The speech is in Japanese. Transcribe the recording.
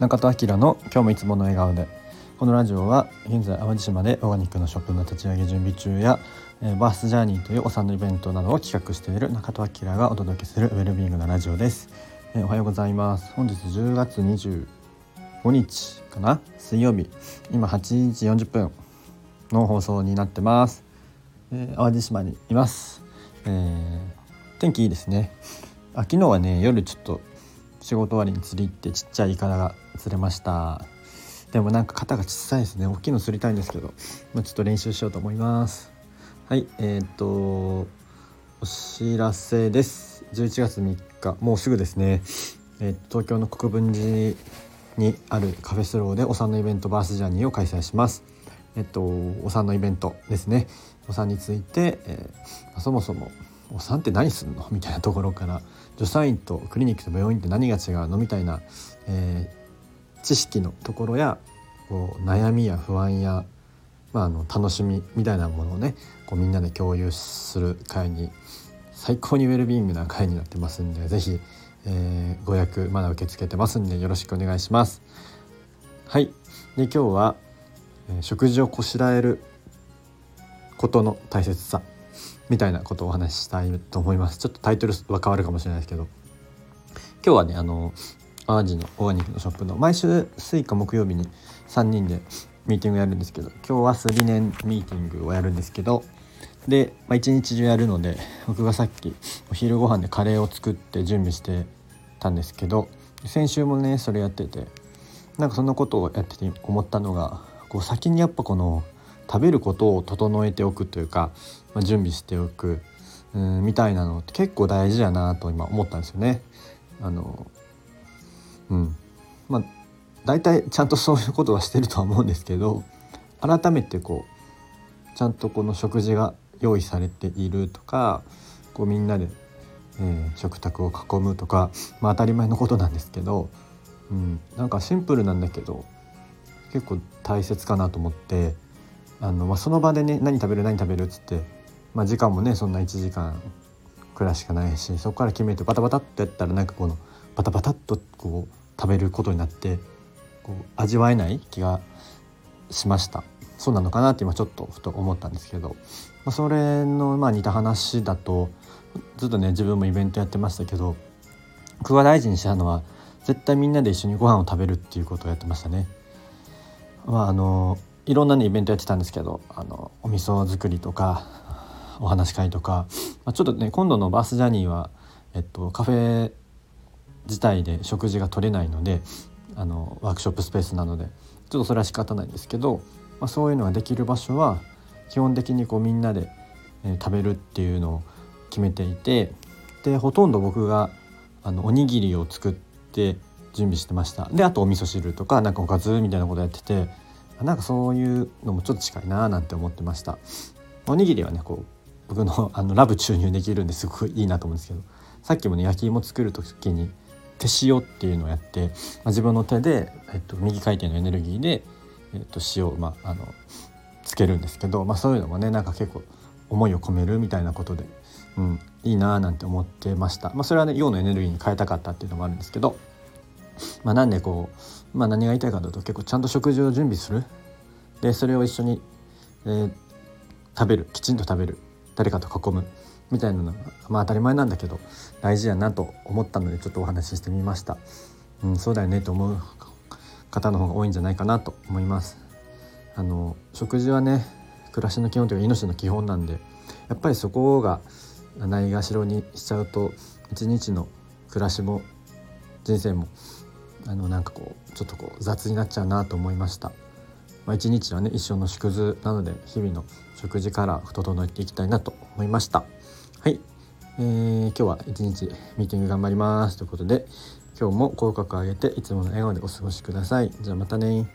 中戸明の今日もいつもの笑顔で。このラジオは現在淡路島でオーガニックのショップの立ち上げ準備中や、えー、バースジャーニーというお産のイベントなどを企画している中戸明がお届けするウェルビーイングのラジオです、えー、おはようございます。本日10月25日かな？水曜日。今8時40分の放送になってます、えー、淡路島にいます、えー、天気いいですね。あ昨日はね夜ちょっと仕事終わりに釣り行ってちっちゃいイカが釣れました。でもなんか肩が小さいですね。大きいの釣りたいんですけど、まあ、ちょっと練習しようと思います。はいえー、っとお知らせです。11月3日。もうすぐですね、えー、東京の国分寺にあるカフェスローでお産のイベントバースジャーニーを開催します。えっとお産のイベントですね。お産について、えー、そもそもお産って何すんの？みたいなところから助産院とクリニックと病院って何が違うの？みたいな、えー、知識のところやこう悩みや不安や、まあ、あの楽しみみたいなものをねこうみんなで共有する会に最高にウェルビーイングな会になってますんで是非、えー、ご予約まだ受け付けてますんでよろしくお願いします。はい。で今日は、えー、食事をこしらえることの大切さ。みたいなことをお話ししたいと思います。ちょっとタイトルは変わるかもしれないですけど。今日はねあの淡路のオーガニックのショップの毎週水か木曜日に3人でミーティングやるんですけど今日はスリネンミーティングをやるんですけどで、まあ、一日中やるので僕がさっきお昼ご飯でカレーを作って準備してたんですけど先週もねそれやっててなんかそんなことをやってて思ったのがこう先にやっぱこの食べることを整えておくというか、まあ、準備しておくうんみたいなのって結構大事やなと今思ったんですよね。あのうんまあ大体ちゃんとそういうことはしてるとは思うんですけど改めてこうちゃんとこの食事が用意されているとかこうみんなで、えー、食卓を囲むとか、まあ、当たり前のことなんですけど、うん、なんかシンプルなんだけど結構大切かなと思ってあの、まあ、その場でね何食べる何食べるっつって、まあ、時間もねそんな1時間くらいしかないしそこから決めてバタバタってやったらなんかこのバタバタっとこう食べることになってこう味わえない気がしましたそうなのかなって今ちょっとふと思ったんですけど、まあ、それのまあ似た話だとずっとね自分もイベントやってましたけど僕が大事にしたのは絶対みんなで一緒にご飯を食べるっていうことをやってましたね。まああのいろんなねイベントやってたんですけどあのお味噌作りとかお話し会とか、まあ、ちょっとね今度のバースジャーニーは、えっと、カフェ自体で食事が取れないのであのワークショップスペースなのでちょっとそれは仕方ないんですけど、まあ、そういうのができる場所は基本的にこうみんなで、えー、食べるっていうのを決めていてでほとんど僕があのおにぎりを作って準備してました。であとお味噌汁とかなんかおかずみたいなことやっててなんかそういうのもちょっと近いななんて思ってました。おにぎりはねこう僕のあのラブ注入できるんですごくいいなと思うんですけど。さっきもね焼き芋作る時に手塩っていうのをやって、まあ、自分の手で、えっと、右回転のエネルギーで、えっと、塩を、まあ、あのつけるんですけど、まあ、そういうのもねなんか結構思いを込めるみたいなことで、うん、いいなーなんて思ってました、まあ、それはね陽のエネルギーに変えたかったっていうのもあるんですけど、まあ、なんでこうまあ、何が言いたいかというと結構ちゃんと食事を準備する。でそれを一緒に、えー、食べる。きちんと食べる。誰かと囲む。みたいなのが、まあ、当たり前なんだけど大事やなと思ったのでちょっとお話ししてみました、うん、そうだよねと思う方の方が多いんじゃないかなと思います。あの食事はね暮らしの基本というか命の基本なんでやっぱりそこがないがしろにしちゃうと一日の暮らしも人生もあのなんかこうちょっとこう雑になっちゃうなと思いました。まあ、一日はね一生の縮図なので日々の食事から整えていきたいなと思いました。はい、えー、今日は一日ミーティング頑張りますということで今日も口角上げていつもの笑顔でお過ごしください。じゃあまたね